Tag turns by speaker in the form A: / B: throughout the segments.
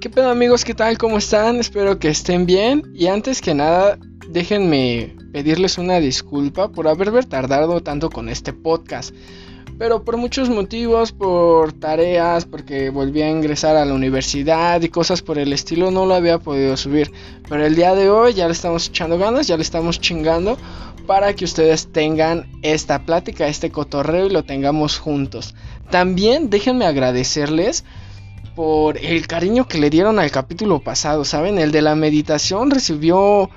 A: ¿Qué pedo amigos? ¿Qué tal? ¿Cómo están? Espero que estén bien. Y antes que nada, déjenme pedirles una disculpa por haber tardado tanto con este podcast. Pero por muchos motivos, por tareas, porque volví a ingresar a la universidad y cosas por el estilo, no lo había podido subir. Pero el día de hoy ya le estamos echando ganas, ya le estamos chingando para que ustedes tengan esta plática, este cotorreo y lo tengamos juntos. También déjenme agradecerles por el cariño que le dieron al capítulo pasado, ¿saben? El de la meditación recibió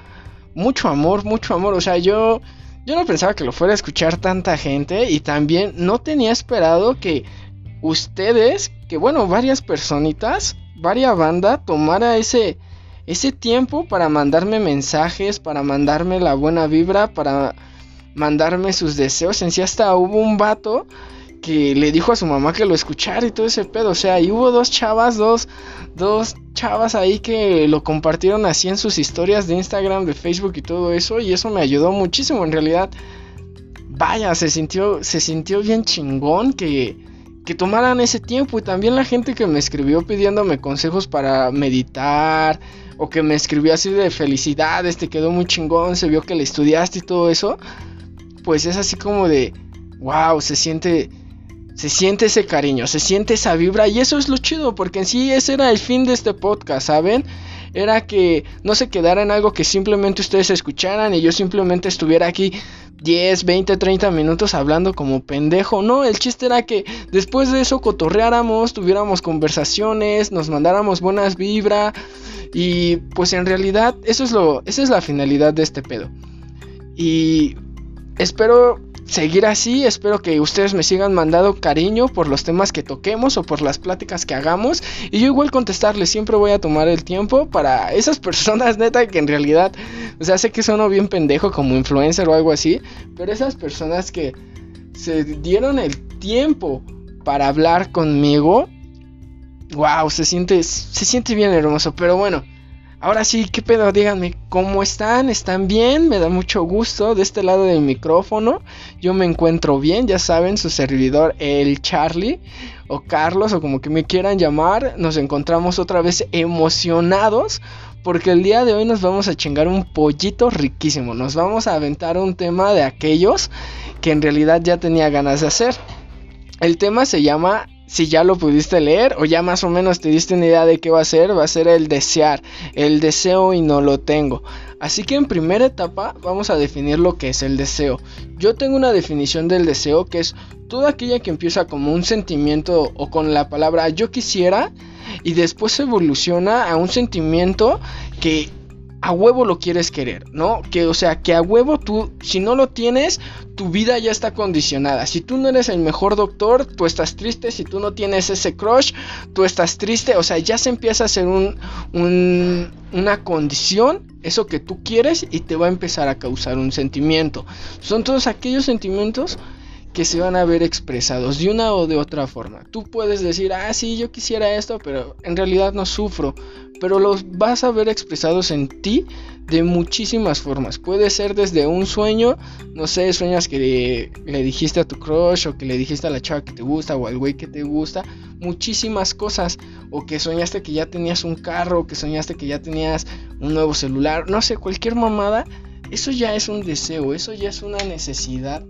A: mucho amor, mucho amor. O sea, yo, yo no pensaba que lo fuera a escuchar tanta gente y también no tenía esperado que ustedes, que bueno, varias personitas, varias banda, tomara ese, ese tiempo para mandarme mensajes, para mandarme la buena vibra, para mandarme sus deseos. En sí hasta hubo un vato que le dijo a su mamá que lo escuchara y todo ese pedo. O sea, y hubo dos chavas, dos, dos chavas ahí que lo compartieron así en sus historias de Instagram, de Facebook y todo eso. Y eso me ayudó muchísimo. En realidad, vaya, se sintió, se sintió bien chingón que, que tomaran ese tiempo. Y también la gente que me escribió pidiéndome consejos para meditar. O que me escribió así de felicidades, te quedó muy chingón, se vio que le estudiaste y todo eso. Pues es así como de, wow, se siente se siente ese cariño, se siente esa vibra y eso es lo chido, porque en sí ese era el fin de este podcast, ¿saben? Era que no se quedara en algo que simplemente ustedes escucharan y yo simplemente estuviera aquí 10, 20, 30 minutos hablando como pendejo. No, el chiste era que después de eso cotorreáramos, tuviéramos conversaciones, nos mandáramos buenas vibras y pues en realidad eso es lo esa es la finalidad de este pedo. Y espero seguir así. Espero que ustedes me sigan mandando cariño por los temas que toquemos o por las pláticas que hagamos. Y yo igual contestarles, siempre voy a tomar el tiempo para esas personas neta que en realidad, o sea, sé que son bien pendejo como influencer o algo así, pero esas personas que se dieron el tiempo para hablar conmigo, wow, se siente, se siente bien hermoso. Pero bueno. Ahora sí, ¿qué pedo? Díganme, ¿cómo están? ¿Están bien? Me da mucho gusto de este lado del micrófono. Yo me encuentro bien, ya saben, su servidor, el Charlie o Carlos o como que me quieran llamar. Nos encontramos otra vez emocionados porque el día de hoy nos vamos a chingar un pollito riquísimo. Nos vamos a aventar un tema de aquellos que en realidad ya tenía ganas de hacer. El tema se llama si ya lo pudiste leer o ya más o menos te diste una idea de qué va a ser, va a ser el desear, el deseo y no lo tengo. Así que en primera etapa vamos a definir lo que es el deseo. Yo tengo una definición del deseo que es toda aquella que empieza como un sentimiento o con la palabra yo quisiera y después evoluciona a un sentimiento que a huevo lo quieres querer, ¿no? Que o sea, que a huevo tú, si no lo tienes, tu vida ya está condicionada. Si tú no eres el mejor doctor, tú estás triste. Si tú no tienes ese crush, tú estás triste. O sea, ya se empieza a hacer un, una condición, eso que tú quieres, y te va a empezar a causar un sentimiento. Son todos aquellos sentimientos que se van a ver expresados de una o de otra forma. Tú puedes decir, ah, sí, yo quisiera esto, pero en realidad no sufro. Pero los vas a ver expresados en ti de muchísimas formas. Puede ser desde un sueño, no sé, sueñas que le, dijiste a tu crush o que le dijiste a la chava que te gusta o al güey que te gusta, muchísimas cosas. O que soñaste que ya tenías un carro, o que soñaste que ya tenías un nuevo celular, no sé, cualquier mamada. Eso ya es un deseo, eso ya es una necesidad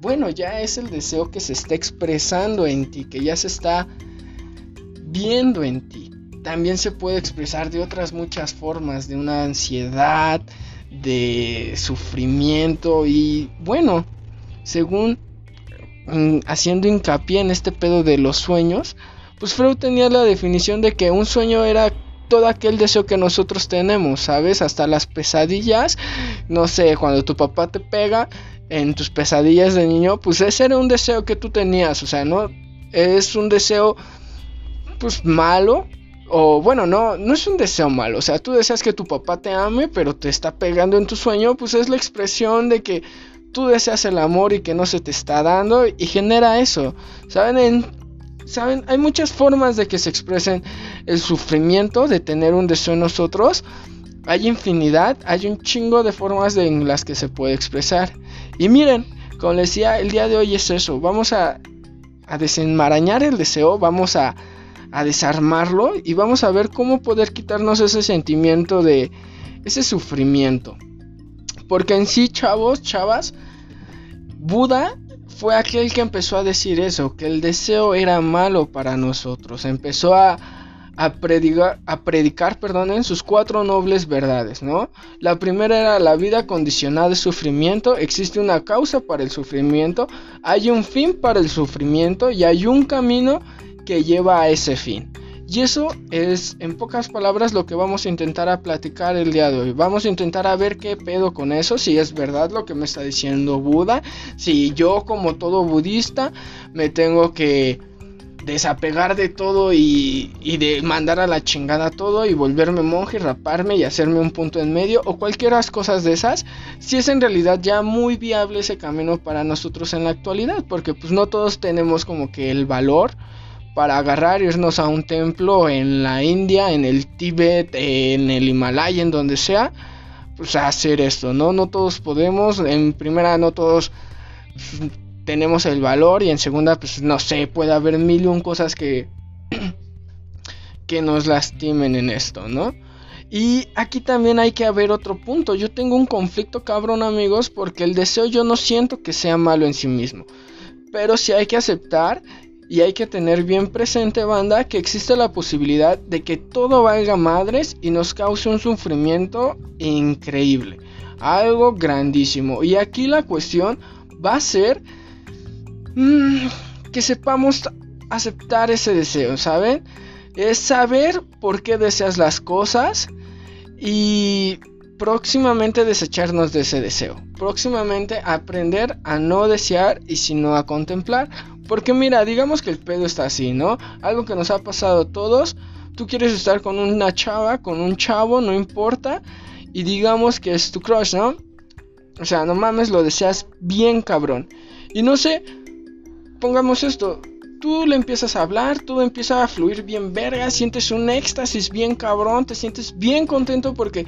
A: bueno, ya es el deseo que se está expresando en ti, que ya se está viendo en ti. También se puede expresar de otras muchas formas, de una ansiedad, de sufrimiento y bueno, según mm, haciendo hincapié en este pedo de los sueños, pues Freud tenía la definición de que un sueño era todo aquel deseo que nosotros tenemos, ¿sabes? Hasta las pesadillas, no sé, cuando tu papá te pega, en tus pesadillas de niño, pues ese era un deseo que tú tenías, o sea, no es un deseo pues malo o bueno, no no es un deseo malo, o sea, tú deseas que tu papá te ame, pero te está pegando en tu sueño, pues es la expresión de que tú deseas el amor y que no se te está dando y genera eso. ¿Saben? ¿Saben? Hay muchas formas de que se expresen el sufrimiento de tener un deseo en nosotros. Hay infinidad, hay un chingo de formas en las que se puede expresar. Y miren, como les decía, el día de hoy es eso. Vamos a, desenmarañar el deseo, vamos a desarmarlo y vamos a ver cómo poder quitarnos ese sentimiento de ese sufrimiento. Porque en sí, chavos, chavas, Buda fue aquel que empezó a decir eso, que el deseo era malo para nosotros. Empezó a, a predicar, a predicar en sus cuatro nobles verdades, ¿no? La primera era la vida condicionada de sufrimiento, existe una causa para el sufrimiento, hay un fin para el sufrimiento y hay un camino que lleva a ese fin. Y eso es, en pocas palabras, lo que vamos a intentar a platicar el día de hoy. Vamos a intentar a ver qué pedo con eso, si es verdad lo que me está diciendo Buda, si yo como todo budista me tengo que desapegar de todo y, de mandar a la chingada todo y volverme monje, raparme y hacerme un punto en medio o cualquiera cosas de esas, si es en realidad ya muy viable ese camino para nosotros en la actualidad, porque pues no todos tenemos como que el valor para agarrar, irnos a un templo en la India, en el Tíbet, en el Himalaya, en donde sea, pues hacer esto, ¿no? No todos podemos, en primera no todos tenemos el valor y en segunda pues no sé, puede haber mil y un cosas que que nos lastimen en esto, ¿no? Y aquí también hay que haber otro punto. Yo tengo un conflicto cabrón amigos porque el deseo yo no siento que sea malo en sí mismo. Pero sí hay que aceptar y hay que tener bien presente banda que existe la posibilidad de que todo valga madres y nos cause un sufrimiento increíble. Algo grandísimo. Y aquí la cuestión va a ser Mm, que sepamos aceptar ese deseo, ¿saben? Es saber por qué deseas las cosas y próximamente desecharnos de ese deseo. Próximamente aprender a no desear y sino a contemplar. Porque mira, digamos que el pedo está así, ¿no? Algo que nos ha pasado a todos. Tú quieres estar con una chava, con un chavo, no importa. Y digamos que es tu crush, ¿no? O sea, no mames, lo deseas bien cabrón. Y no sé, pongamos esto, tú le empiezas a hablar, todo empieza a fluir bien verga, sientes un éxtasis bien cabrón, te sientes bien contento porque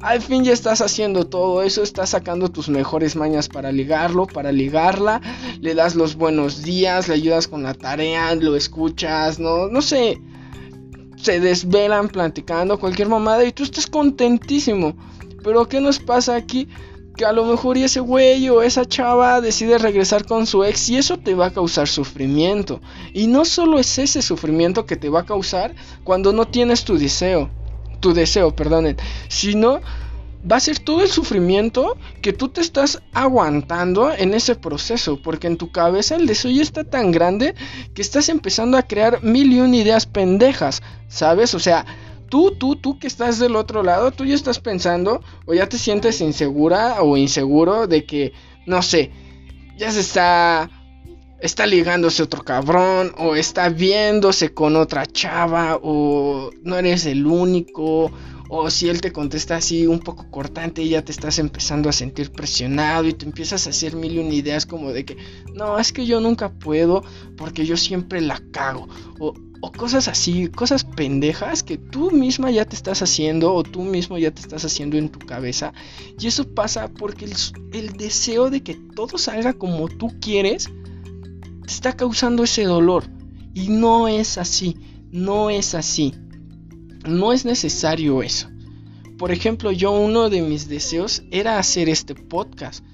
A: al fin ya estás haciendo todo eso, estás sacando tus mejores mañas para ligarlo, para ligarla, le das los buenos días, le ayudas con la tarea, lo escuchas, no, no sé, se desvelan platicando cualquier mamada y tú estás contentísimo. Pero ¿qué nos pasa aquí? Que a lo mejor ese güey o esa chava decide regresar con su ex y eso te va a causar sufrimiento. Y no solo es ese sufrimiento que te va a causar cuando no tienes tu deseo, tu deseo, perdonen, sino va a ser todo el sufrimiento que tú te estás aguantando en ese proceso, porque en tu cabeza el deseo ya está tan grande que estás empezando a crear mil y un ideas pendejas, ¿sabes? O sea, tú, tú, tú que estás del otro lado, tú ya estás pensando o ya te sientes insegura o inseguro de que, no sé, ya se está, está ligándose otro cabrón o está viéndose con otra chava o no eres el único o si él te contesta así un poco cortante y ya te estás empezando a sentir presionado y te empiezas a hacer mil y una ideas como de que no, es que yo nunca puedo porque yo siempre la cago o o cosas así, cosas pendejas que tú misma ya te estás haciendo o tú mismo ya te estás haciendo en tu cabeza. Y eso pasa porque el, deseo de que todo salga como tú quieres te está causando ese dolor. Y no es así, no es así. No es necesario eso. Por ejemplo, yo uno de mis deseos era hacer este podcast.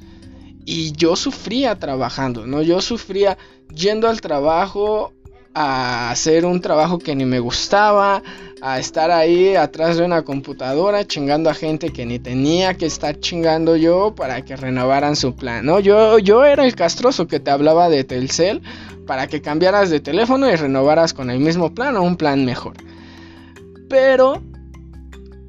A: Y yo sufría trabajando, ¿no? Yo sufría yendo al trabajo, a hacer un trabajo que ni me gustaba, a estar ahí atrás de una computadora chingando a gente que ni tenía que estar chingando yo para que renovaran su plan, ¿no? Yo, yo era el castroso que te hablaba de Telcel para que cambiaras de teléfono y renovaras con el mismo plan o un plan mejor. Pero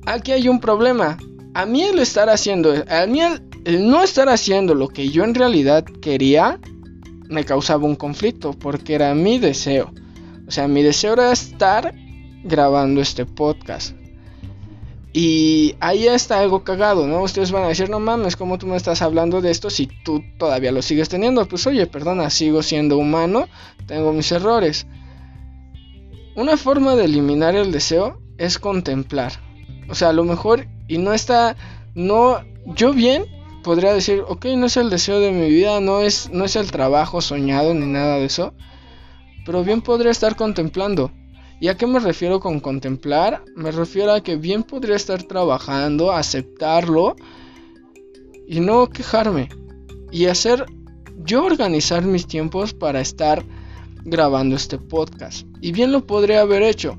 A: aquí hay un problema. A mí el estar haciendo, a mí el no estar haciendo lo que yo en realidad quería, me causaba un conflicto porque era mi deseo. O sea, mi deseo era estar grabando este podcast. Y ahí está algo cagado, ¿no? Ustedes van a decir, no mames, ¿cómo tú me estás hablando de esto si tú todavía lo sigues teniendo? Pues oye, perdona, sigo siendo humano, tengo mis errores. Una forma de eliminar el deseo es contemplar. O sea, a lo mejor, y no está, no, yo bien podría decir, ok, no es el deseo de mi vida, no es, no es el trabajo soñado ni nada de eso, pero bien podría estar contemplando. ¿Y a qué me refiero con contemplar? Me refiero a que bien podría estar trabajando, aceptarlo y no quejarme. Y hacer yo organizar mis tiempos para estar grabando este podcast. Y bien lo podría haber hecho.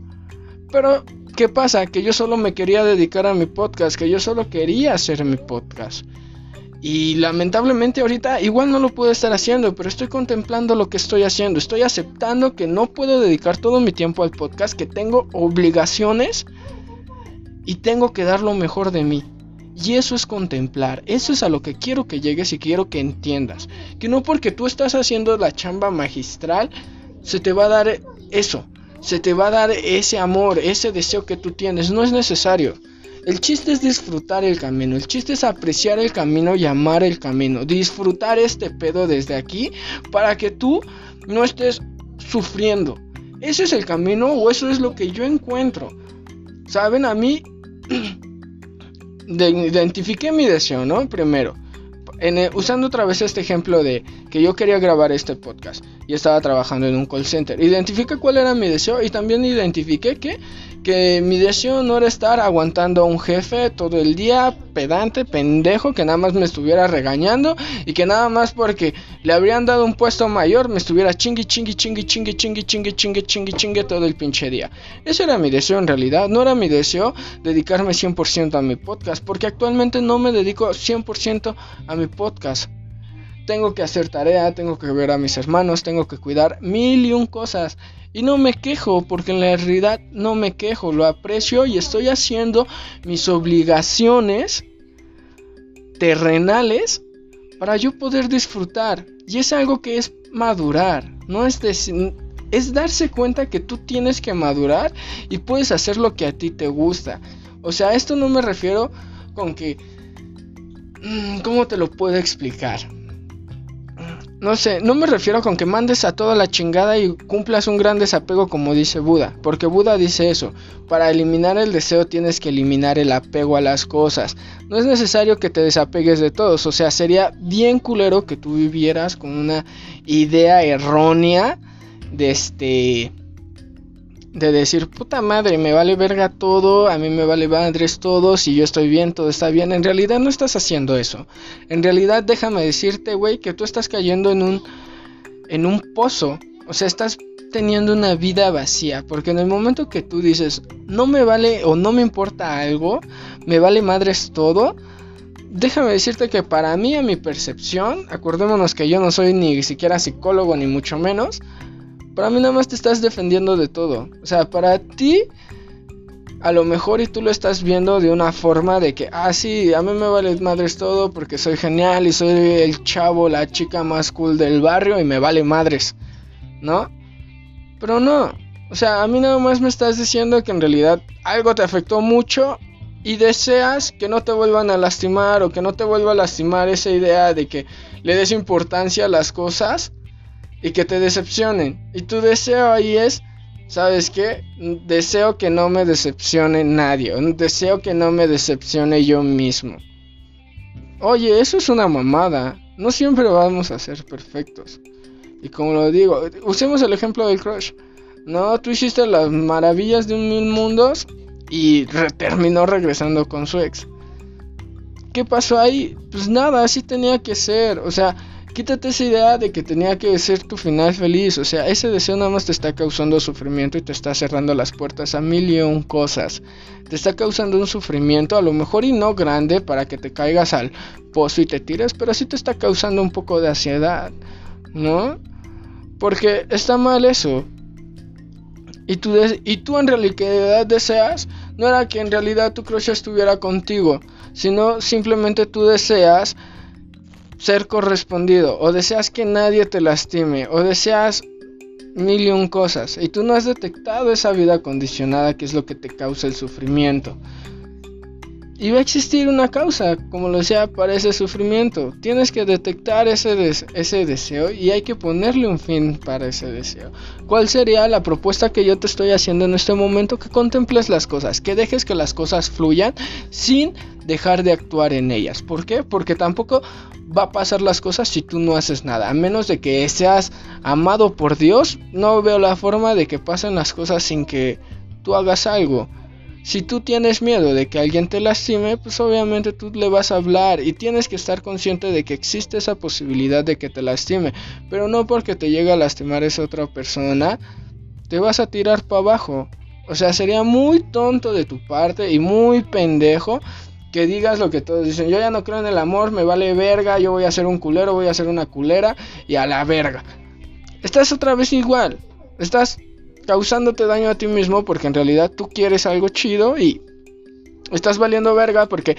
A: Pero, ¿qué pasa? Que yo solo me quería dedicar a mi podcast, que yo solo quería hacer mi podcast. Y lamentablemente ahorita igual no lo puedo estar haciendo, pero estoy contemplando lo que estoy haciendo. Estoy aceptando que no puedo dedicar todo mi tiempo al podcast, que tengo obligaciones y tengo que dar lo mejor de mí. Y eso es contemplar, eso es a lo que quiero que llegues y quiero que entiendas. Que no porque tú estás haciendo la chamba magistral, se te va a dar eso, se te va a dar ese amor, ese deseo que tú tienes, no es necesario. El chiste es disfrutar el camino, el chiste es apreciar el camino y amar el camino, disfrutar este pedo desde aquí para que tú no estés sufriendo. Ese es el camino o eso es lo que yo encuentro. Saben, a mí identifiqué mi deseo, ¿no? Primero, usando otra vez este ejemplo de que yo quería grabar este podcast y estaba trabajando en un call center. Identifiqué cuál era mi deseo y también identifiqué que que mi deseo no era estar aguantando a un jefe todo el día, pedante, pendejo, que nada más me estuviera regañando y que nada más porque le habrían dado un puesto mayor me estuviera chingui, chingui, chingui, chingui, chingui, chingui, chingui, chingui, chingui todo el pinche día. Ese era mi deseo en realidad, no era mi deseo dedicarme 100% a mi podcast, porque actualmente no me dedico 100% a mi podcast. Tengo que hacer tarea, tengo que ver a mis hermanos, tengo que cuidar mil y un cosas. Y no me quejo, porque en la realidad no me quejo, lo aprecio y estoy haciendo mis obligaciones terrenales para yo poder disfrutar. Y es algo que es madurar, no es es darse cuenta que tú tienes que madurar y puedes hacer lo que a ti te gusta. O sea, esto no me refiero con que... Mm, ¿Cómo te lo puedo explicar? No sé, no me refiero con que mandes a toda la chingada y cumplas un gran desapego como dice Buda, porque Buda dice eso, para eliminar el deseo tienes que eliminar el apego a las cosas. No es necesario que te desapegues de todos, o sea, sería bien culero que tú vivieras con una idea errónea de este de decir, puta madre, me vale verga todo, a mí me vale madres todo, si yo estoy bien, todo está bien. En realidad no estás haciendo eso. En realidad déjame decirte, güey, que tú estás cayendo en un, en un pozo. O sea, estás teniendo una vida vacía. Porque en el momento que tú dices, no me vale o no me importa algo, me vale madres todo. Déjame decirte que para mí, a mi percepción, acordémonos que yo no soy ni siquiera psicólogo, ni mucho menos para mí nada más te estás defendiendo de todo. O sea, para ti, a lo mejor y tú lo estás viendo de una forma de que, ah, sí, a mí me vale madres todo porque soy genial y soy el chavo, la chica más cool del barrio y me vale madres, ¿no? Pero no. O sea, a mí nada más me estás diciendo que en realidad algo te afectó mucho y deseas que no te vuelvan a lastimar o que no te vuelva a lastimar esa idea de que le des importancia a las cosas y que te decepcionen. Y tu deseo ahí es, ¿sabes qué? Deseo que no me decepcione nadie. Deseo que no me decepcione yo mismo. Oye, eso es una mamada. No siempre vamos a ser perfectos. Y como lo digo, usemos el ejemplo del crush. No, tú hiciste las maravillas de un mil mundos y terminó regresando con su ex. ¿Qué pasó ahí? Pues nada, así tenía que ser. O sea, Quítate esa idea de que tenía que ser tu final feliz. O sea, ese deseo nada más te está causando sufrimiento y te está cerrando las puertas a mil y un cosas. Te está causando un sufrimiento, a lo mejor y no grande para que te caigas al pozo y te tires, pero sí te está causando un poco de ansiedad, ¿no? Porque está mal eso. Y tú, y tú en realidad deseas, no era que en realidad tu crush estuviera contigo, sino simplemente tú deseas ser correspondido, o deseas que nadie te lastime, o deseas mil y un cosas, y tú no has detectado esa vida condicionada que es lo que te causa el sufrimiento. Y va a existir una causa, como lo sea, para ese sufrimiento. Tienes que detectar ese, ese deseo y hay que ponerle un fin para ese deseo. ¿Cuál sería la propuesta que yo te estoy haciendo en este momento? Que contemples las cosas, que dejes que las cosas fluyan sin dejar de actuar en ellas. ¿Por qué? Porque tampoco va a pasar las cosas si tú no haces nada. A menos de que seas amado por Dios, no veo la forma de que pasen las cosas sin que tú hagas algo. Si tú tienes miedo de que alguien te lastime, pues obviamente tú le vas a hablar y tienes que estar consciente de que existe esa posibilidad de que te lastime, pero no porque te llegue a lastimar esa otra persona, te vas a tirar para abajo. O sea, sería muy tonto de tu parte y muy pendejo que digas lo que todos dicen. Yo ya no creo en el amor, me vale verga, yo voy a ser un culero, voy a ser una culera y a la verga. Estás otra vez igual. Estás causándote daño a ti mismo porque en realidad tú quieres algo chido y estás valiendo verga porque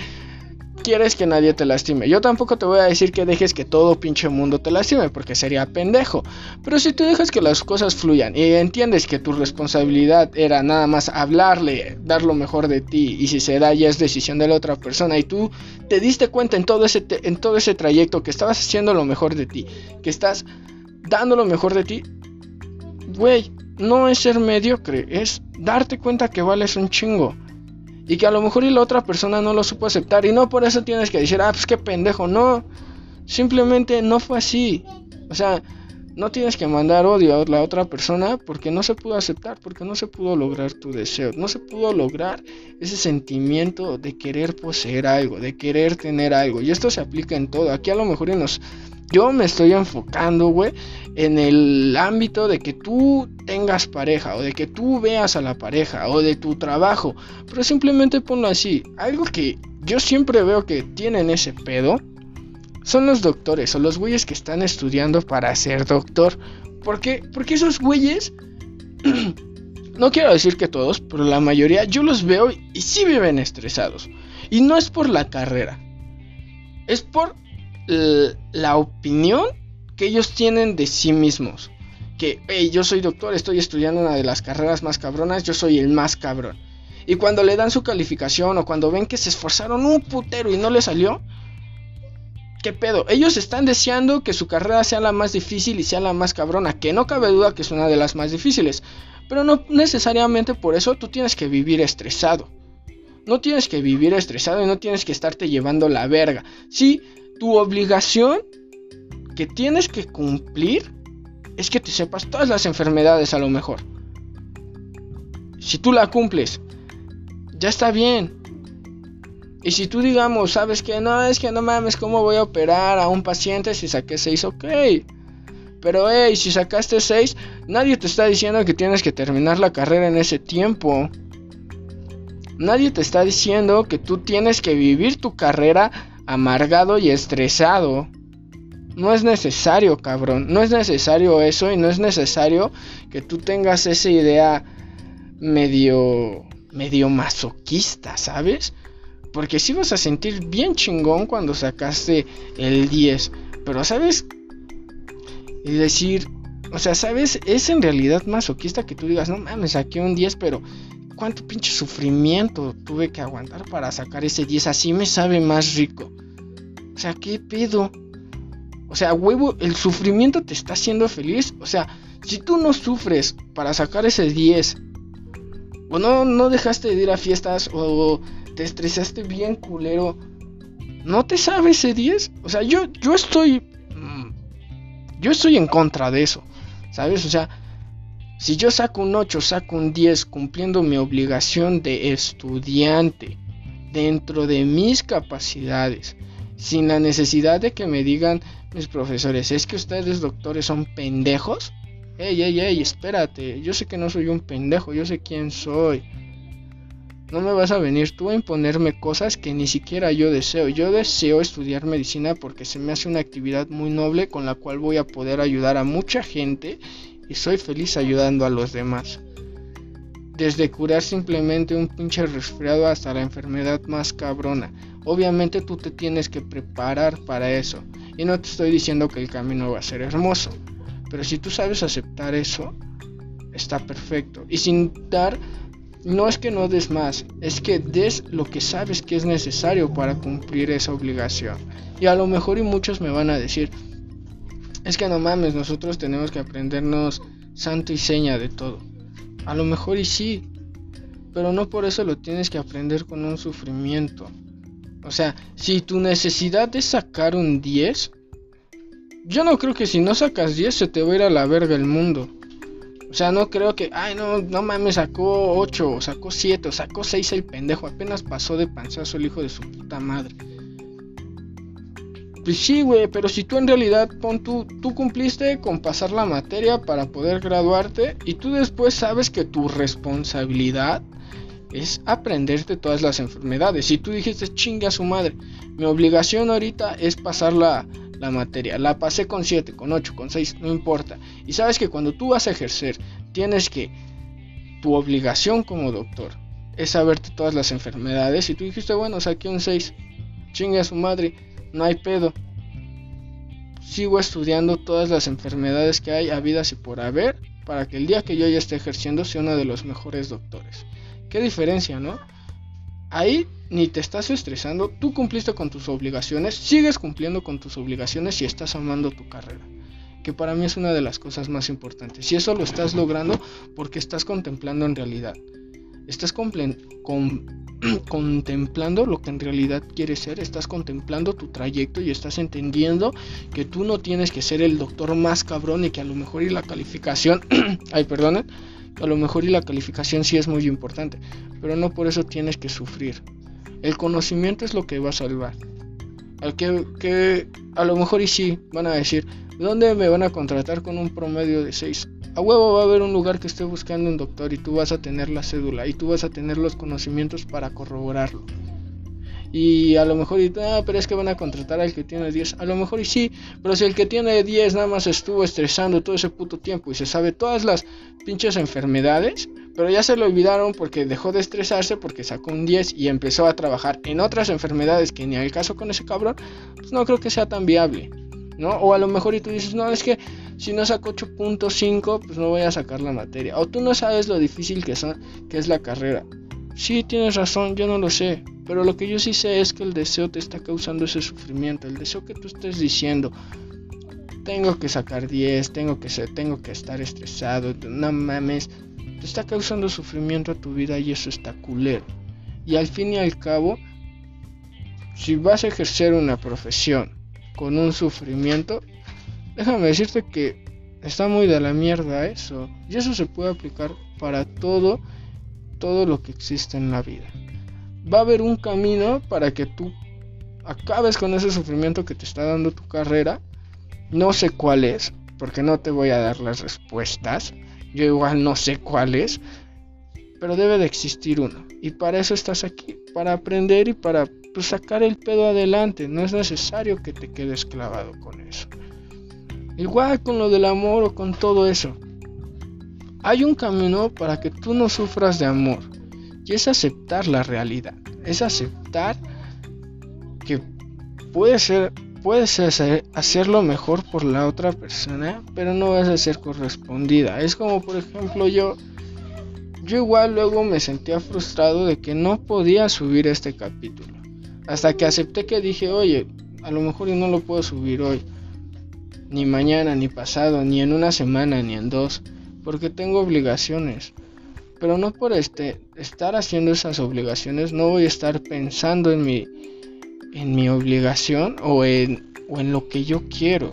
A: quieres que nadie te lastime. Yo tampoco te voy a decir que dejes que todo pinche mundo te lastime porque sería pendejo. Pero si tú dejas que las cosas fluyan y entiendes que tu responsabilidad era nada más hablarle, dar lo mejor de ti y si se da ya es decisión de la otra persona y tú te diste cuenta en todo ese, en todo ese trayecto que estabas haciendo lo mejor de ti, que estás dando lo mejor de ti, güey, no es ser mediocre, es darte cuenta que vales un chingo. Y que a lo mejor y la otra persona no lo supo aceptar. Y no por eso tienes que decir, ah, pues qué pendejo. No, simplemente no fue así. O sea, no tienes que mandar odio a la otra persona porque no se pudo aceptar, porque no se pudo lograr tu deseo. No se pudo lograr ese sentimiento de querer poseer algo, de querer tener algo. Y esto se aplica en todo. Aquí a lo mejor y nos yo me estoy enfocando, güey, en el ámbito de que tú tengas pareja o de que tú veas a la pareja o de tu trabajo. Pero simplemente ponlo así. Algo que yo siempre veo que tienen ese pedo son los doctores o los güeyes que están estudiando para ser doctor. ¿Por qué? Porque esos güeyes... no quiero decir que todos, pero la mayoría yo los veo y sí viven estresados. Y no es por la carrera. Es por la opinión que ellos tienen de sí mismos. Que, yo soy doctor, estoy estudiando una de las carreras más cabronas, yo soy el más cabrón. Y cuando le dan su calificación o cuando ven que se esforzaron un putero y no le salió, ¿qué pedo? Ellos están deseando que su carrera sea la más difícil y sea la más cabrona, que no cabe duda que es una de las más difíciles. Pero no necesariamente por eso tú tienes que vivir estresado. No tienes que vivir estresado y no tienes que estarte llevando la verga. Sí, tu obligación que tienes que cumplir es que te sepas todas las enfermedades a lo mejor. Si tú la cumples, ya está bien. Y si tú digamos, sabes que no, es que no mames, ¿cómo voy a operar a un paciente si saqué 6? Ok. Pero hey, si sacaste 6, nadie te está diciendo que tienes que terminar la carrera en ese tiempo. Nadie te está diciendo que tú tienes que vivir tu carrera amargado y estresado. No es necesario, cabrón. No es necesario eso y no es necesario que tú tengas esa idea medio medio masoquista, ¿sabes? Porque si vas a sentir bien chingón cuando sacaste el 10, pero ¿sabes? Y decir, o sea, ¿sabes? Es en realidad masoquista que tú digas, no mames, saqué un 10, pero cuánto pinche sufrimiento tuve que aguantar para sacar ese 10. Así me sabe más rico. O sea, ¿qué pedo? O sea, huevo, el sufrimiento te está haciendo feliz. O sea, si tú no sufres para sacar ese 10, o no, no dejaste de ir a fiestas, o te estresaste bien culero, ¿no te sabe ese 10? O sea, yo, yo estoy. Mm, yo estoy en contra de eso. ¿Sabes? O sea, si yo saco un 8, saco un 10 cumpliendo mi obligación de estudiante dentro de mis capacidades, sin la necesidad de que me digan mis profesores, es que ustedes doctores son pendejos. Ey, ey, ey, espérate, yo sé que no soy un pendejo, yo sé quién soy. No me vas a venir tú a imponerme cosas que ni siquiera yo deseo. Yo deseo estudiar medicina porque se me hace una actividad muy noble con la cual voy a poder ayudar a mucha gente y soy feliz ayudando a los demás. Desde curar simplemente un pinche resfriado hasta la enfermedad más cabrona. Obviamente tú te tienes que preparar para eso. Y no te estoy diciendo que el camino va a ser hermoso. Pero si tú sabes aceptar eso, está perfecto. Y sin dar No es que no des más, es que des lo que sabes que es necesario para cumplir esa obligación. Y a lo mejor y muchos me van a decir, es que no mames, nosotros tenemos que aprendernos santo y seña de todo. A lo mejor y sí, pero no por eso lo tienes que aprender con un sufrimiento. O sea, si tu necesidad es sacar un 10, yo no creo que si no sacas 10 se te va a ir a la verga el mundo. O sea, no creo que, ay, no, no mames, sacó 8, sacó 7, sacó 6 el pendejo. Apenas pasó de panzazo el hijo de su puta madre. Pues sí, güey, pero si tú en realidad, pon tú, tú cumpliste con pasar la materia para poder graduarte y tú después sabes que tu responsabilidad es aprenderte todas las enfermedades. Si tú dijiste, chinga a su madre, mi obligación ahorita es pasar la, la materia. La pasé con 7, con 8, con 6, no importa. Y sabes que cuando tú vas a ejercer, tienes que, tu obligación como doctor es saberte todas las enfermedades. Y tú dijiste, bueno, saqué un 6, chinga a su madre no hay pedo. Sigo estudiando todas las enfermedades que hay habidas y por haber para que el día que yo ya esté ejerciendo sea uno de los mejores doctores. ¿Qué diferencia, no? Ahí ni te estás estresando, tú cumpliste con tus obligaciones, sigues cumpliendo con tus obligaciones y estás amando tu carrera. Que para mí es una de las cosas más importantes. Y eso lo estás logrando porque estás contemplando en realidad. Estás con, contemplando lo que en realidad quieres ser, estás contemplando tu trayecto y estás entendiendo que tú no tienes que ser el doctor más cabrón y que a lo mejor y la calificación, ay perdonen, a lo mejor y la calificación sí es muy importante, pero no por eso tienes que sufrir. El conocimiento es lo que va a salvar. Al que, que a lo mejor y sí van a decir, ¿dónde me van a contratar con un promedio de 6? A huevo va a haber un lugar que esté buscando un doctor y tú vas a tener la cédula y tú vas a tener los conocimientos para corroborarlo. Y a lo mejor, ah, pero es que van a contratar al que tiene 10. A lo mejor y sí, pero si el que tiene 10 nada más estuvo estresando todo ese puto tiempo y se sabe todas las pinches enfermedades, pero ya se lo olvidaron porque dejó de estresarse porque sacó un 10 y empezó a trabajar en otras enfermedades que ni al caso con ese cabrón, pues no creo que sea tan viable. ¿No? O a lo mejor y tú dices, no, es que si no saco 8.5, pues no voy a sacar la materia. O tú no sabes lo difícil que, son, que es la carrera. Sí, tienes razón, yo no lo sé. Pero lo que yo sí sé es que el deseo te está causando ese sufrimiento. El deseo que tú estés diciendo, tengo que sacar 10, tengo que, ser, tengo que estar estresado, no mames, te está causando sufrimiento a tu vida y eso está culero. Y al fin y al cabo, si vas a ejercer una profesión con un sufrimiento, déjame decirte que está muy de la mierda eso. Y eso se puede aplicar para todo, todo lo que existe en la vida. Va a haber un camino para que tú acabes con ese sufrimiento que te está dando tu carrera. No sé cuál es, porque no te voy a dar las respuestas. Yo igual no sé cuál es, pero debe de existir uno. Y para eso estás aquí, para aprender y para pues sacar el pedo adelante. No es necesario que te quedes clavado con eso. Igual con lo del amor o con todo eso. Hay un camino para que tú no sufras de amor. Y es aceptar la realidad. Es aceptar que puede ser, puedes hacer, hacerlo mejor por la otra persona, pero no vas a ser correspondida. Es como por ejemplo yo yo igual luego me sentía frustrado de que no podía subir este capítulo. Hasta que acepté que dije, oye, a lo mejor yo no lo puedo subir hoy. Ni mañana, ni pasado, ni en una semana, ni en dos. Porque tengo obligaciones. Pero no por este, estar haciendo esas obligaciones, no voy a estar pensando en mi, en mi obligación o en, o en lo que yo quiero.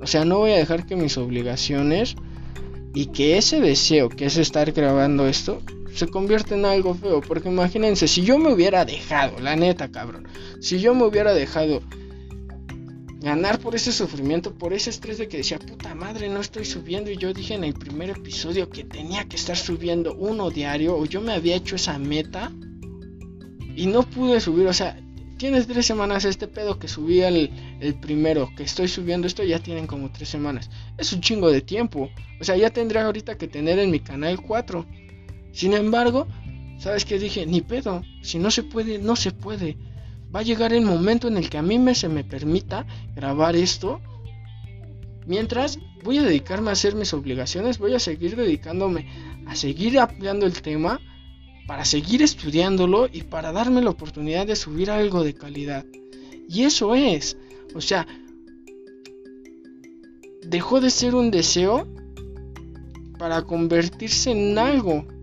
A: O sea, no voy a dejar que mis obligaciones y que ese deseo que es estar grabando esto se convierte en algo feo. Porque imagínense, si yo me hubiera dejado, la neta, cabrón, si yo me hubiera dejado ganar por ese sufrimiento, por ese estrés de que decía, puta madre, no estoy subiendo. Y yo dije en el primer episodio que tenía que estar subiendo uno diario, o yo me había hecho esa meta y no pude subir, o sea, tienes tres semanas este pedo que subí el, el, primero, que estoy subiendo esto, ya tienen como tres semanas. Es un chingo de tiempo. O sea, ya tendría ahorita que tener en mi canal cuatro. Sin embargo, ¿sabes qué dije? Ni pedo. Si no se puede, no se puede. Va a llegar el momento en el que a mí me, se me permita grabar esto. Mientras voy a dedicarme a hacer mis obligaciones, voy a seguir dedicándome a seguir ampliando el tema para seguir estudiándolo y para darme la oportunidad de subir algo de calidad. Y eso es, o sea, dejó de ser un deseo para convertirse en algo,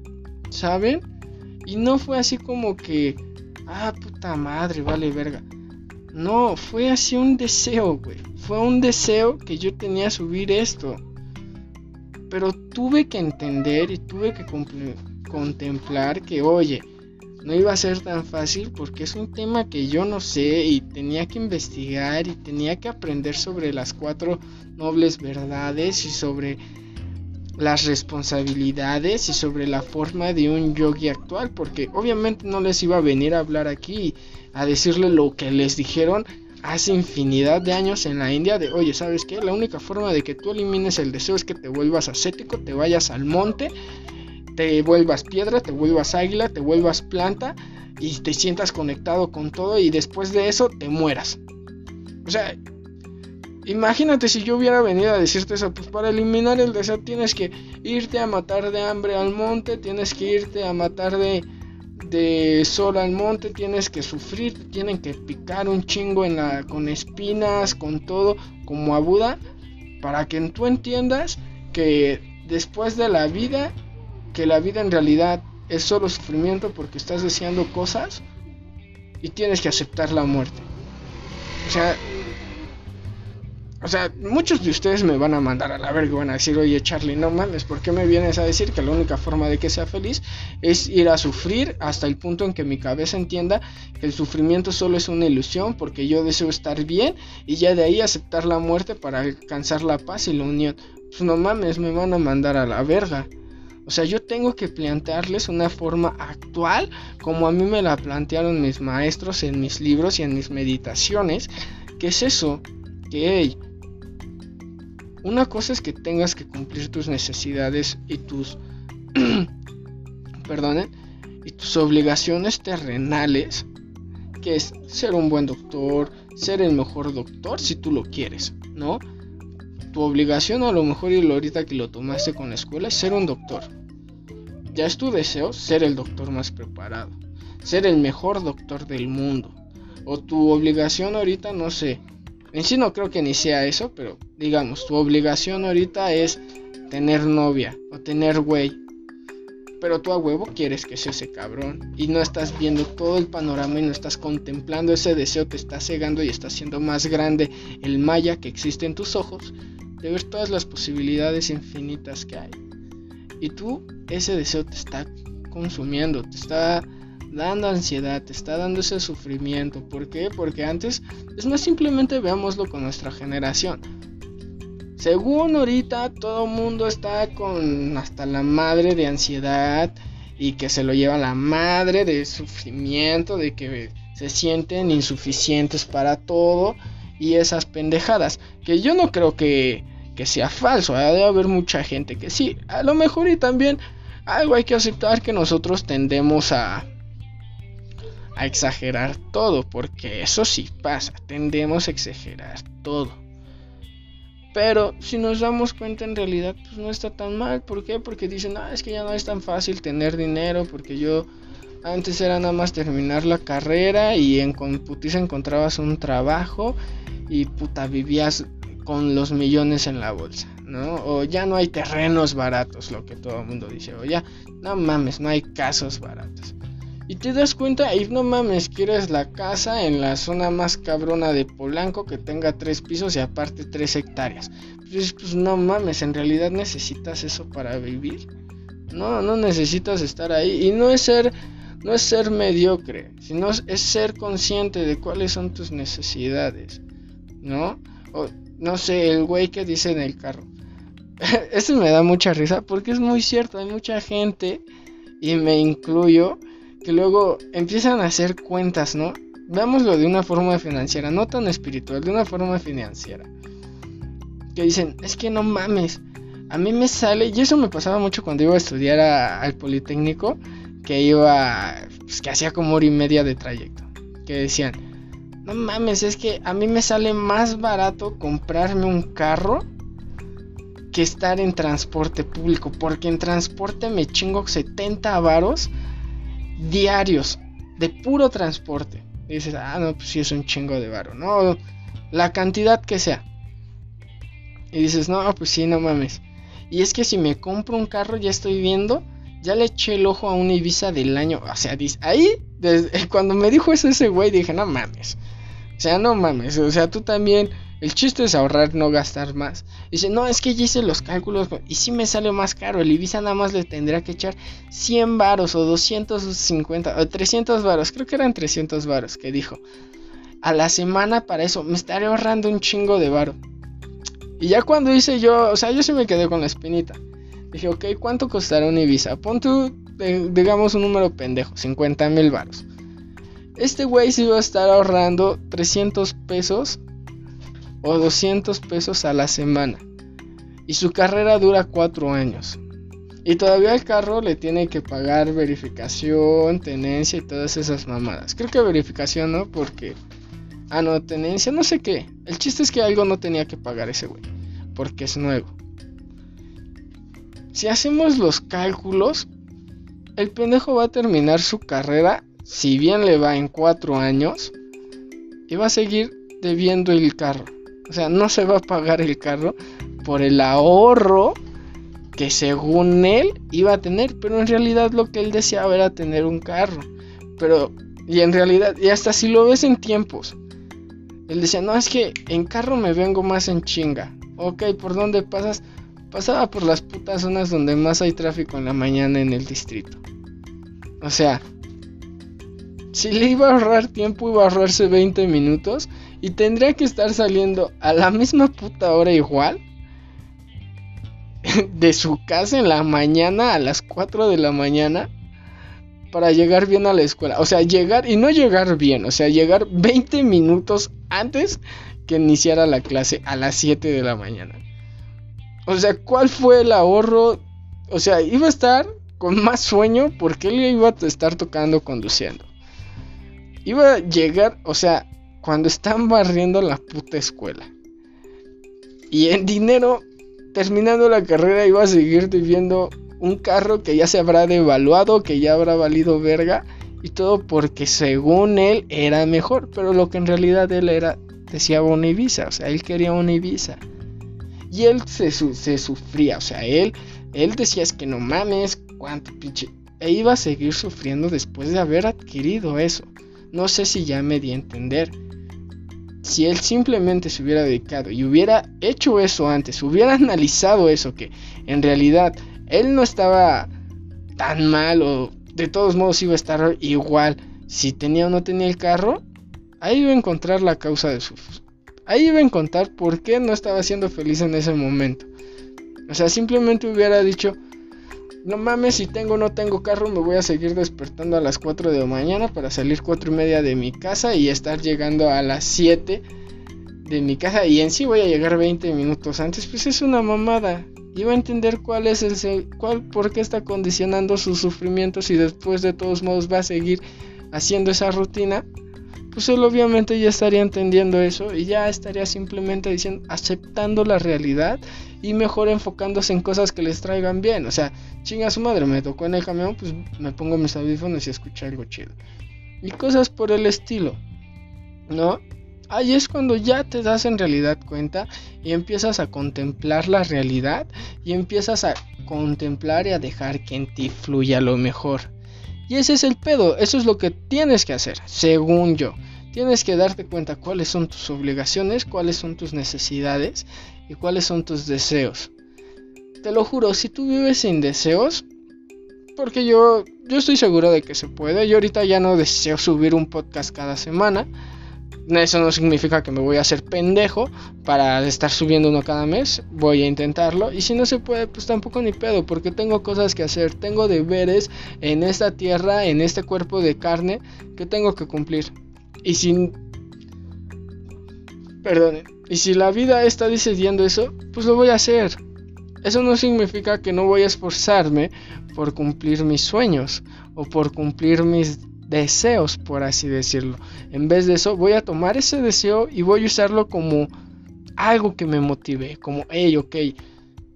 A: ¿saben? Y no fue así como que, ah, puta madre, vale verga. No, fue así un deseo, güey. Fue un deseo que yo tenía subir esto. Pero tuve que entender y tuve que contemplar que, oye, no iba a ser tan fácil porque es un tema que yo no sé y tenía que investigar y tenía que aprender sobre las cuatro nobles verdades y sobre las responsabilidades y sobre la forma de un yogi actual porque obviamente no les iba a venir a hablar aquí a decirle lo que les dijeron hace infinidad de años en la India de oye sabes qué la única forma de que tú elimines el deseo es que te vuelvas ascético te vayas al monte te vuelvas piedra te vuelvas águila te vuelvas planta y te sientas conectado con todo y después de eso te mueras o sea Imagínate si yo hubiera venido a decirte eso, pues para eliminar el deseo tienes que irte a matar de hambre al monte, tienes que irte a matar de, de sol al monte, tienes que sufrir, tienen que picar un chingo en la, con espinas, con todo, como a Buda, para que tú entiendas que después de la vida, que la vida en realidad es solo sufrimiento porque estás deseando cosas y tienes que aceptar la muerte. O sea, o sea, muchos de ustedes me van a mandar a la verga y van a decir, oye Charlie, no mames, ¿por qué me vienes a decir que la única forma de que sea feliz es ir a sufrir hasta el punto en que mi cabeza entienda que el sufrimiento solo es una ilusión porque yo deseo estar bien y ya de ahí aceptar la muerte para alcanzar la paz y la unión? Pues no mames, me van a mandar a la verga. O sea, yo tengo que plantearles una forma actual como a mí me la plantearon mis maestros en mis libros y en mis meditaciones. ¿Qué es eso? Que, hey, una cosa es que tengas que cumplir tus necesidades y tus perdonen, y tus obligaciones terrenales, que es ser un buen doctor, ser el mejor doctor si tú lo quieres, ¿no? Tu obligación a lo mejor y lo ahorita que lo tomaste con la escuela es ser un doctor. Ya es tu deseo ser el doctor más preparado, ser el mejor doctor del mundo. O tu obligación ahorita, no sé, en sí no creo que ni sea eso, pero digamos, tu obligación ahorita es tener novia o tener güey. Pero tú a huevo quieres que sea ese cabrón. Y no estás viendo todo el panorama y no estás contemplando ese deseo, te está cegando y está haciendo más grande el maya que existe en tus ojos de ver todas las posibilidades infinitas que hay. Y tú, ese deseo te está consumiendo, te está dando ansiedad, está dando ese sufrimiento. ¿Por qué? Porque antes, es más simplemente veámoslo con nuestra generación. Según ahorita todo mundo está con hasta la madre de ansiedad y que se lo lleva la madre de sufrimiento, de que se sienten insuficientes para todo y esas pendejadas. Que yo no creo que, que sea falso, ¿eh? debe haber mucha gente que sí, a lo mejor y también algo hay que aceptar que nosotros tendemos a, a exagerar todo, porque eso sí pasa, tendemos a exagerar todo. Pero si nos damos cuenta en realidad pues no está tan mal, ¿por qué? Porque dicen, ah, es que ya no es tan fácil tener dinero, porque yo antes era nada más terminar la carrera y en computiza encontrabas un trabajo y puta vivías con los millones en la bolsa, ¿no? O ya no hay terrenos baratos, lo que todo el mundo dice, o ya, no mames, no hay casos baratos. Y te das cuenta, y no mames, quieres la casa en la zona más cabrona de Polanco que tenga tres pisos y aparte tres hectáreas. Pues, pues no mames, en realidad necesitas eso para vivir. No, no necesitas estar ahí. Y no es ser, no es ser mediocre, sino es ser consciente de cuáles son tus necesidades. ¿No? O, no sé, el güey que dice en el carro. Eso me da mucha risa porque es muy cierto, hay mucha gente, y me incluyo, que luego empiezan a hacer cuentas, ¿no? Veámoslo de una forma financiera, no tan espiritual, de una forma financiera. Que dicen, es que no mames, a mí me sale, y eso me pasaba mucho cuando iba a estudiar al Politécnico, que iba, pues que hacía como hora y media de trayecto. Que decían, no mames, es que a mí me sale más barato comprarme un carro que estar en transporte público, porque en transporte me chingo 70 varos diarios de puro transporte. Dices, ah, no, pues sí es un chingo de varo. No, la cantidad que sea. Y dices, no, pues sí, no mames. Y es que si me compro un carro, ya estoy viendo, ya le eché el ojo a una Ibiza del año. O sea, ahí, desde, cuando me dijo eso ese güey, dije, no mames. O sea, no mames. O sea, tú también el chiste es ahorrar, no gastar más. Dice, no, es que ya hice los cálculos y si me sale más caro. El Ibiza nada más le tendría que echar 100 varos o 250 o 300 varos. Creo que eran 300 varos que dijo. A la semana para eso. Me estaré ahorrando un chingo de varo. Y ya cuando hice yo, o sea, yo sí me quedé con la espinita. Dije, ok, ¿cuánto costará un Ibiza? Pon tú, digamos, un número pendejo, 50 mil varos. Este güey se iba a estar ahorrando 300 pesos o 200 pesos a la semana. Y su carrera dura 4 años. Y todavía el carro le tiene que pagar verificación, tenencia y todas esas mamadas. Creo que verificación no, porque... Ah, no, tenencia, no sé qué. El chiste es que algo no tenía que pagar ese güey. Porque es nuevo. Si hacemos los cálculos, el pendejo va a terminar su carrera, si bien le va en 4 años, y va a seguir debiendo el carro. O sea, no se va a pagar el carro por el ahorro que según él iba a tener, pero en realidad lo que él deseaba era tener un carro. Pero, y en realidad, y hasta si lo ves en tiempos, él decía, no, es que en carro me vengo más en chinga. Ok, ¿por dónde pasas? Pasaba por las putas zonas donde más hay tráfico en la mañana en el distrito. O sea, si le iba a ahorrar tiempo, iba a ahorrarse 20 minutos y tendría que estar saliendo a la misma puta hora igual de su casa en la mañana a las 4 de la mañana para llegar bien a la escuela. O sea, llegar y no llegar bien, o sea, llegar 20 minutos antes que iniciara la clase a las 7 de la mañana. O sea, ¿cuál fue el ahorro? O sea, iba a estar con más sueño porque él iba a estar tocando conduciendo. Iba a llegar, o sea, cuando están barriendo la puta escuela. Y en dinero, terminando la carrera, iba a seguir viviendo un carro que ya se habrá devaluado, que ya habrá valido verga. Y todo porque según él era mejor. Pero lo que en realidad él era, decía una Ibiza. O sea, él quería una Ibiza. Y él se, se sufría. O sea, él, él decía es que no mames, cuánto pinche. E iba a seguir sufriendo después de haber adquirido eso. No sé si ya me di a entender si él simplemente se hubiera dedicado y hubiera hecho eso antes, hubiera analizado eso, que en realidad él no estaba tan mal o de todos modos iba a estar igual si tenía o no tenía el carro, ahí iba a encontrar la causa de su... Ahí iba a encontrar por qué no estaba siendo feliz en ese momento. O sea, simplemente hubiera dicho, no mames, si tengo o no tengo carro, me voy a seguir despertando a las 4 de la mañana para salir 4 y media de mi casa y estar llegando a las 7 de mi casa y en sí voy a llegar 20 minutos antes, pues es una mamada. Va a entender cuál es el cuál por qué está condicionando sus sufrimientos y después de todos modos va a seguir haciendo esa rutina. Pues él obviamente ya estaría entendiendo eso y ya estaría simplemente diciendo aceptando la realidad y mejor enfocándose en cosas que les traigan bien. O sea, chinga su madre, me tocó en el camión, pues me pongo mis audífonos y escucho algo chido. Y cosas por el estilo, ¿no? Ahí es cuando ya te das en realidad cuenta y empiezas a contemplar la realidad y empiezas a contemplar y a dejar que en ti fluya lo mejor. Y ese es el pedo, eso es lo que tienes que hacer, según yo. Tienes que darte cuenta cuáles son tus obligaciones, cuáles son tus necesidades y cuáles son tus deseos. Te lo juro, si tú vives sin deseos, porque yo, yo estoy seguro de que se puede. Yo ahorita ya no deseo subir un podcast cada semana. Eso no significa que me voy a hacer pendejo para estar subiendo uno cada mes. Voy a intentarlo. Y si no se puede, pues tampoco ni pedo. Porque tengo cosas que hacer. Tengo deberes en esta tierra, en este cuerpo de carne que tengo que cumplir. Y sin... Perdonen. Y si la vida está decidiendo eso, pues lo voy a hacer. Eso no significa que no voy a esforzarme por cumplir mis sueños o por cumplir mis deseos, por así decirlo. En vez de eso, voy a tomar ese deseo y voy a usarlo como algo que me motive, como, hey, ok,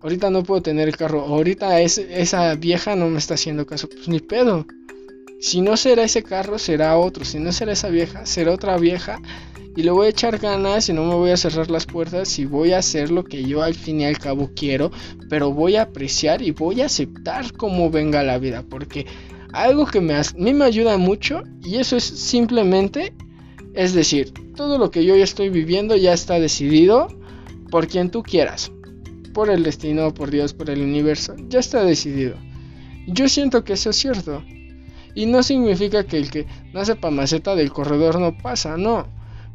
A: ahorita no puedo tener el carro, ahorita esa vieja no me está haciendo caso, pues ni pedo. Si no será ese carro, será otro. Si no será esa vieja, será otra vieja. Y le voy a echar ganas y no me voy a cerrar las puertas y voy a hacer lo que yo al fin y al cabo quiero. Pero voy a apreciar y voy a aceptar cómo venga la vida. Porque algo que me, a mí me ayuda mucho y eso es simplemente, es decir, todo lo que yo ya estoy viviendo ya está decidido por quien tú quieras. Por el destino, por Dios, por el universo. Ya está decidido. Yo siento que eso es cierto. Y no significa que el que nace pa' maceta del corredor no pasa, no.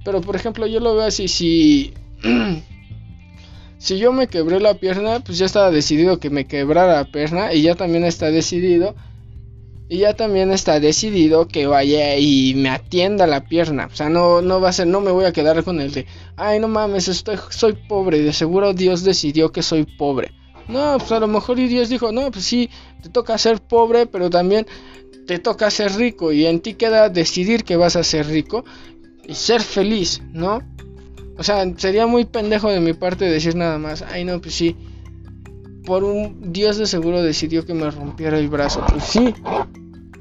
A: Pero por ejemplo, yo lo veo así, si... si yo me quebré la pierna, pues ya estaba decidido que me quebrara la pierna y ya también está decidido. Y ya también está decidido que vaya y me atienda la pierna. O sea, no, no va a ser, no me voy a quedar con el de, ay, no mames, estoy, soy pobre. De seguro Dios decidió que soy pobre. No, pues a lo mejor Dios dijo, no, pues sí, te toca ser pobre, pero también te toca ser rico y en ti queda decidir que vas a ser rico y ser feliz, ¿no? O sea, sería muy pendejo de mi parte decir nada más, ay no, pues sí, por un Dios de seguro decidió que me rompiera el brazo, pues sí,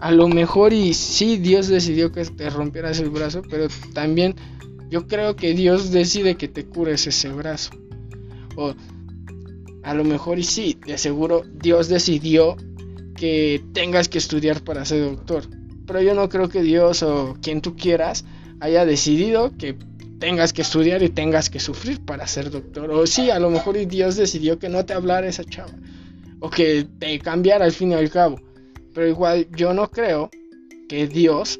A: a lo mejor y sí Dios decidió que te rompieras el brazo, pero también yo creo que Dios decide que te cures ese brazo. O a lo mejor y sí, de seguro Dios decidió que tengas que estudiar para ser doctor. Pero yo no creo que Dios o quien tú quieras haya decidido que tengas que estudiar y tengas que sufrir para ser doctor. O sí, a lo mejor Dios decidió que no te hablara esa chava. O que te cambiara al fin y al cabo. Pero igual yo no creo que Dios,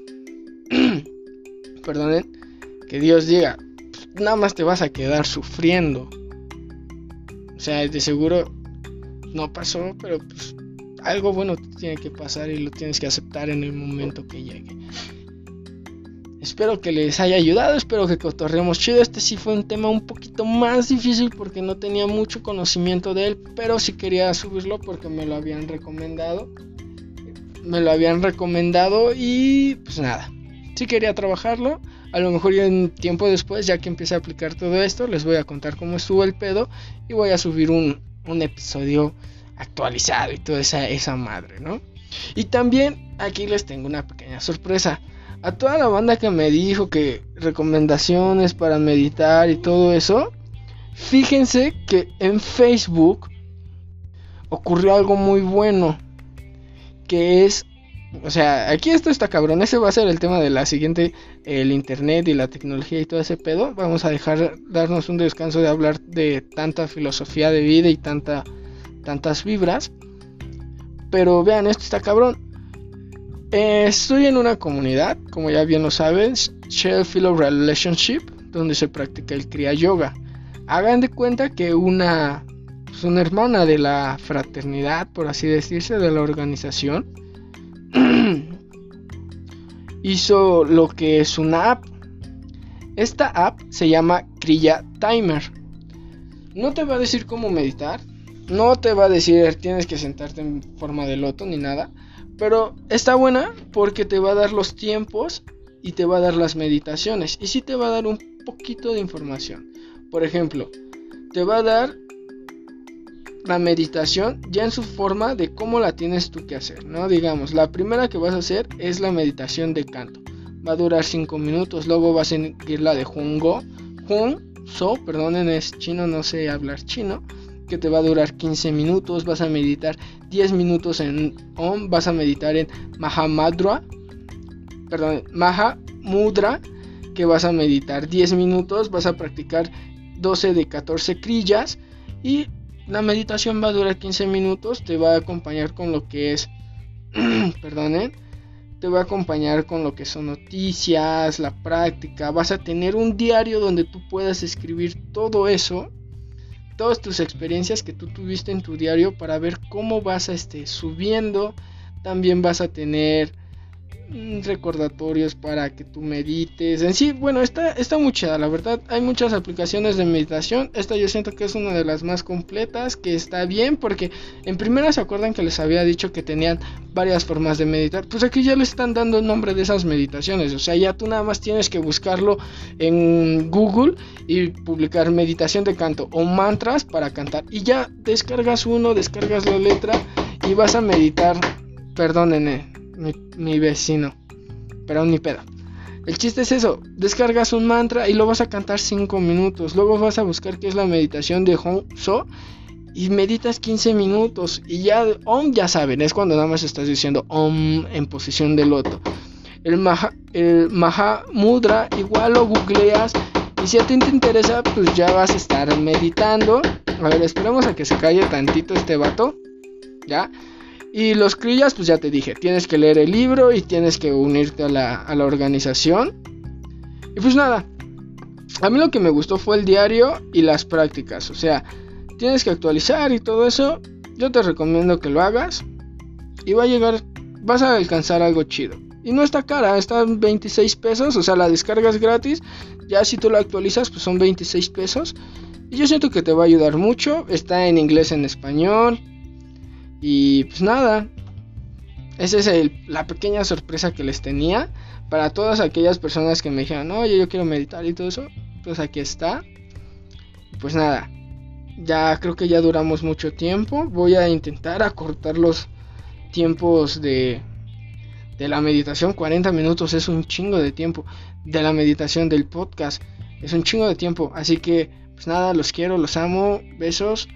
A: perdonen, que Dios diga, nada más te vas a quedar sufriendo. O sea, de seguro no pasó, pero pues algo bueno tiene que pasar y lo tienes que aceptar en el momento que llegue. Espero que les haya ayudado, espero que cotorremos chido. Este sí fue un tema un poquito más difícil porque no tenía mucho conocimiento de él, pero sí quería subirlo porque me lo habían recomendado. Me lo habían recomendado y pues nada, sí quería trabajarlo. A lo mejor ya en tiempo después, ya que empiece a aplicar todo esto, les voy a contar cómo estuvo el pedo y voy a subir un, un episodio actualizado y toda esa, esa madre, ¿no? Y también aquí les tengo una pequeña sorpresa. A toda la banda que me dijo que recomendaciones para meditar y todo eso, fíjense que en Facebook ocurrió algo muy bueno. Que es, o sea, aquí esto está cabrón. Ese va a ser el tema de la siguiente, el internet y la tecnología y todo ese pedo. Vamos a dejar, darnos un descanso de hablar de tanta filosofía de vida y tanta tantas vibras. Pero vean, esto está cabrón. Eh, estoy en una comunidad, como ya bien lo saben, Shell Philo Relationship, donde se practica el Kriya Yoga. Hagan de cuenta que una, pues una hermana de la fraternidad, por así decirse, de la organización, hizo lo que es una app. Esta app se llama Kriya Timer. No te va a decir cómo meditar, no te va a decir tienes que sentarte en forma de loto ni nada. Pero está buena porque te va a dar los tiempos y te va a dar las meditaciones. Y sí te va a dar un poquito de información. Por ejemplo, te va a dar la meditación ya en su forma de cómo la tienes tú que hacer, ¿no? Digamos, la primera que vas a hacer es la meditación de canto. Va a durar 5 minutos, luego vas a seguir la de Jungo. Jun, So, perdonen, es chino, no sé hablar chino que te va a durar 15 minutos, vas a meditar 10 minutos en Om, vas a meditar en Mahamadra, perdón, Mahamudra, que vas a meditar 10 minutos, vas a practicar 12 de 14 crillas y la meditación va a durar 15 minutos, te va a acompañar con lo que es, perdonen, te va a acompañar con lo que son noticias, la práctica, vas a tener un diario donde tú puedas escribir todo eso todas tus experiencias que tú tuviste en tu diario para ver cómo vas a este, subiendo. También vas a tener recordatorios para que tú medites. En sí, bueno, está, está muy la verdad. Hay muchas aplicaciones de meditación. Esta yo siento que es una de las más completas, que está bien, porque en primera se acuerdan que les había dicho que tenían varias formas de meditar. Pues aquí ya le están dando el nombre de esas meditaciones. O sea, ya tú nada más tienes que buscarlo en Google y publicar meditación de canto o mantras para cantar. Y ya descargas uno, descargas la letra y vas a meditar. Perdónenme mi, vecino. Pero ni pedo. El chiste es eso, descargas un mantra y lo vas a cantar 5 minutos. Luego vas a buscar qué es la meditación de Hong So y meditas 15 minutos. Y ya Om ya saben, es cuando nada más estás diciendo Om en posición de loto. El Maha, el Maha Mudra igual lo googleas y si a ti te interesa, pues ya vas a estar meditando. A ver, esperemos a que se calle tantito este vato. ¿Ya? Y los crillas, pues ya te dije, tienes que leer el libro y tienes que unirte a la, a la organización. Y pues nada, a mí lo que me gustó fue el diario y las prácticas. O sea, tienes que actualizar y todo eso. Yo te recomiendo que lo hagas. Y va a llegar, vas a alcanzar algo chido. Y no está cara, está en 26 pesos, o sea, la descarga es gratis. Ya si tú lo actualizas, pues son 26 pesos. Y yo siento que te va a ayudar mucho. Está en inglés, en español. Y pues nada. Esa es la pequeña sorpresa que les tenía. Para todas aquellas personas que me dijeron, oye, yo quiero meditar y todo eso. Pues aquí está. Pues nada. Ya creo que ya duramos mucho tiempo. Voy a intentar acortar los tiempos de, de la meditación, 40 minutos es un chingo de tiempo. De la meditación del podcast es un chingo de tiempo. Así que, pues nada, los quiero, los amo, besos.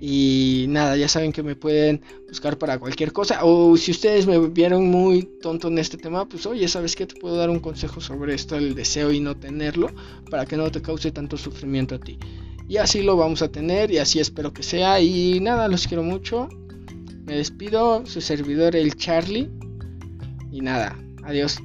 A: Y nada, ya saben que me pueden buscar para cualquier cosa. O si ustedes me vieron muy tonto en este tema, pues oye, ¿sabes qué? Te puedo dar un consejo sobre esto, el deseo y no tenerlo, para que no te cause tanto sufrimiento a ti. Y así lo vamos a tener y así espero que sea. Y nada, los quiero mucho. Me despido, su servidor el Charlie. Y nada, adiós.